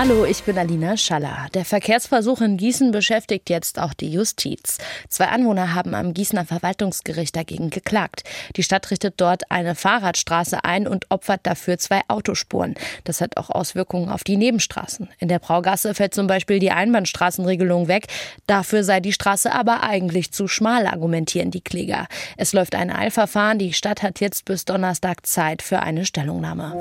Hallo, ich bin Alina Schaller. Der Verkehrsversuch in Gießen beschäftigt jetzt auch die Justiz. Zwei Anwohner haben am Gießener Verwaltungsgericht dagegen geklagt. Die Stadt richtet dort eine Fahrradstraße ein und opfert dafür zwei Autospuren. Das hat auch Auswirkungen auf die Nebenstraßen. In der Braugasse fällt zum Beispiel die Einbahnstraßenregelung weg. Dafür sei die Straße aber eigentlich zu schmal, argumentieren die Kläger. Es läuft ein Eilverfahren. Die Stadt hat jetzt bis Donnerstag Zeit für eine Stellungnahme.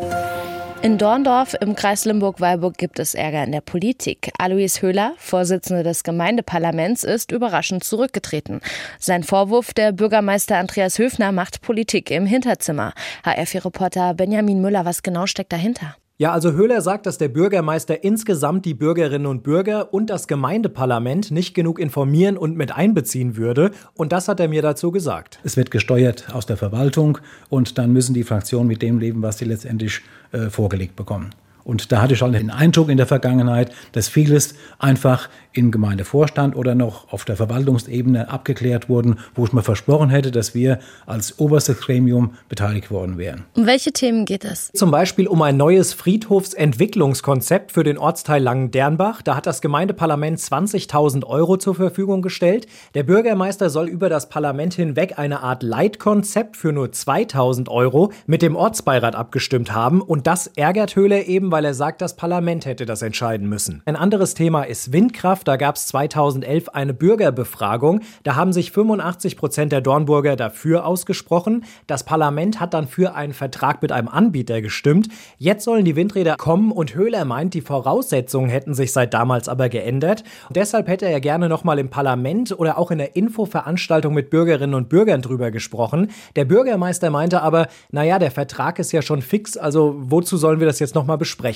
In Dorndorf im Kreis Limburg-Weilburg gibt es Ärger in der Politik. Alois Höhler, Vorsitzender des Gemeindeparlaments, ist überraschend zurückgetreten. Sein Vorwurf, der Bürgermeister Andreas Höfner macht Politik im Hinterzimmer. HR4-Reporter Benjamin Müller, was genau steckt dahinter? Ja, also Höhler sagt, dass der Bürgermeister insgesamt die Bürgerinnen und Bürger und das Gemeindeparlament nicht genug informieren und mit einbeziehen würde. Und das hat er mir dazu gesagt. Es wird gesteuert aus der Verwaltung und dann müssen die Fraktionen mit dem leben, was sie letztendlich äh, vorgelegt bekommen. Und da hatte ich schon den Eindruck in der Vergangenheit, dass vieles einfach im Gemeindevorstand oder noch auf der Verwaltungsebene abgeklärt wurden, wo ich mir versprochen hätte, dass wir als oberstes Gremium beteiligt worden wären. Um welche Themen geht es? Zum Beispiel um ein neues Friedhofsentwicklungskonzept für den Ortsteil Langendernbach. Da hat das Gemeindeparlament 20.000 Euro zur Verfügung gestellt. Der Bürgermeister soll über das Parlament hinweg eine Art Leitkonzept für nur 2.000 Euro mit dem Ortsbeirat abgestimmt haben. Und das ärgert Höhler eben, weil er sagt, das Parlament hätte das entscheiden müssen. Ein anderes Thema ist Windkraft. Da gab es 2011 eine Bürgerbefragung. Da haben sich 85 Prozent der Dornburger dafür ausgesprochen. Das Parlament hat dann für einen Vertrag mit einem Anbieter gestimmt. Jetzt sollen die Windräder kommen und Höhler meint, die Voraussetzungen hätten sich seit damals aber geändert. Und deshalb hätte er gerne nochmal im Parlament oder auch in der Infoveranstaltung mit Bürgerinnen und Bürgern drüber gesprochen. Der Bürgermeister meinte aber, naja, der Vertrag ist ja schon fix, also wozu sollen wir das jetzt nochmal besprechen?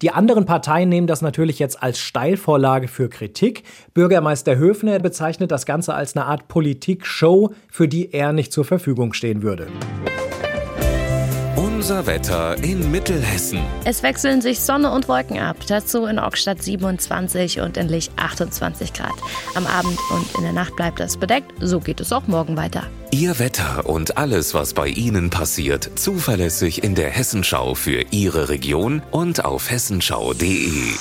Die anderen Parteien nehmen das natürlich jetzt als Steilvorlage für Kritik. Bürgermeister Höfner bezeichnet das Ganze als eine Art Politik-Show, für die er nicht zur Verfügung stehen würde. Unser Wetter in Mittelhessen. Es wechseln sich Sonne und Wolken ab. Dazu in Ockstadt 27 und in Lich 28 Grad. Am Abend und in der Nacht bleibt es bedeckt. So geht es auch morgen weiter. Ihr Wetter und alles, was bei Ihnen passiert, zuverlässig in der Hessenschau für Ihre Region und auf hessenschau.de.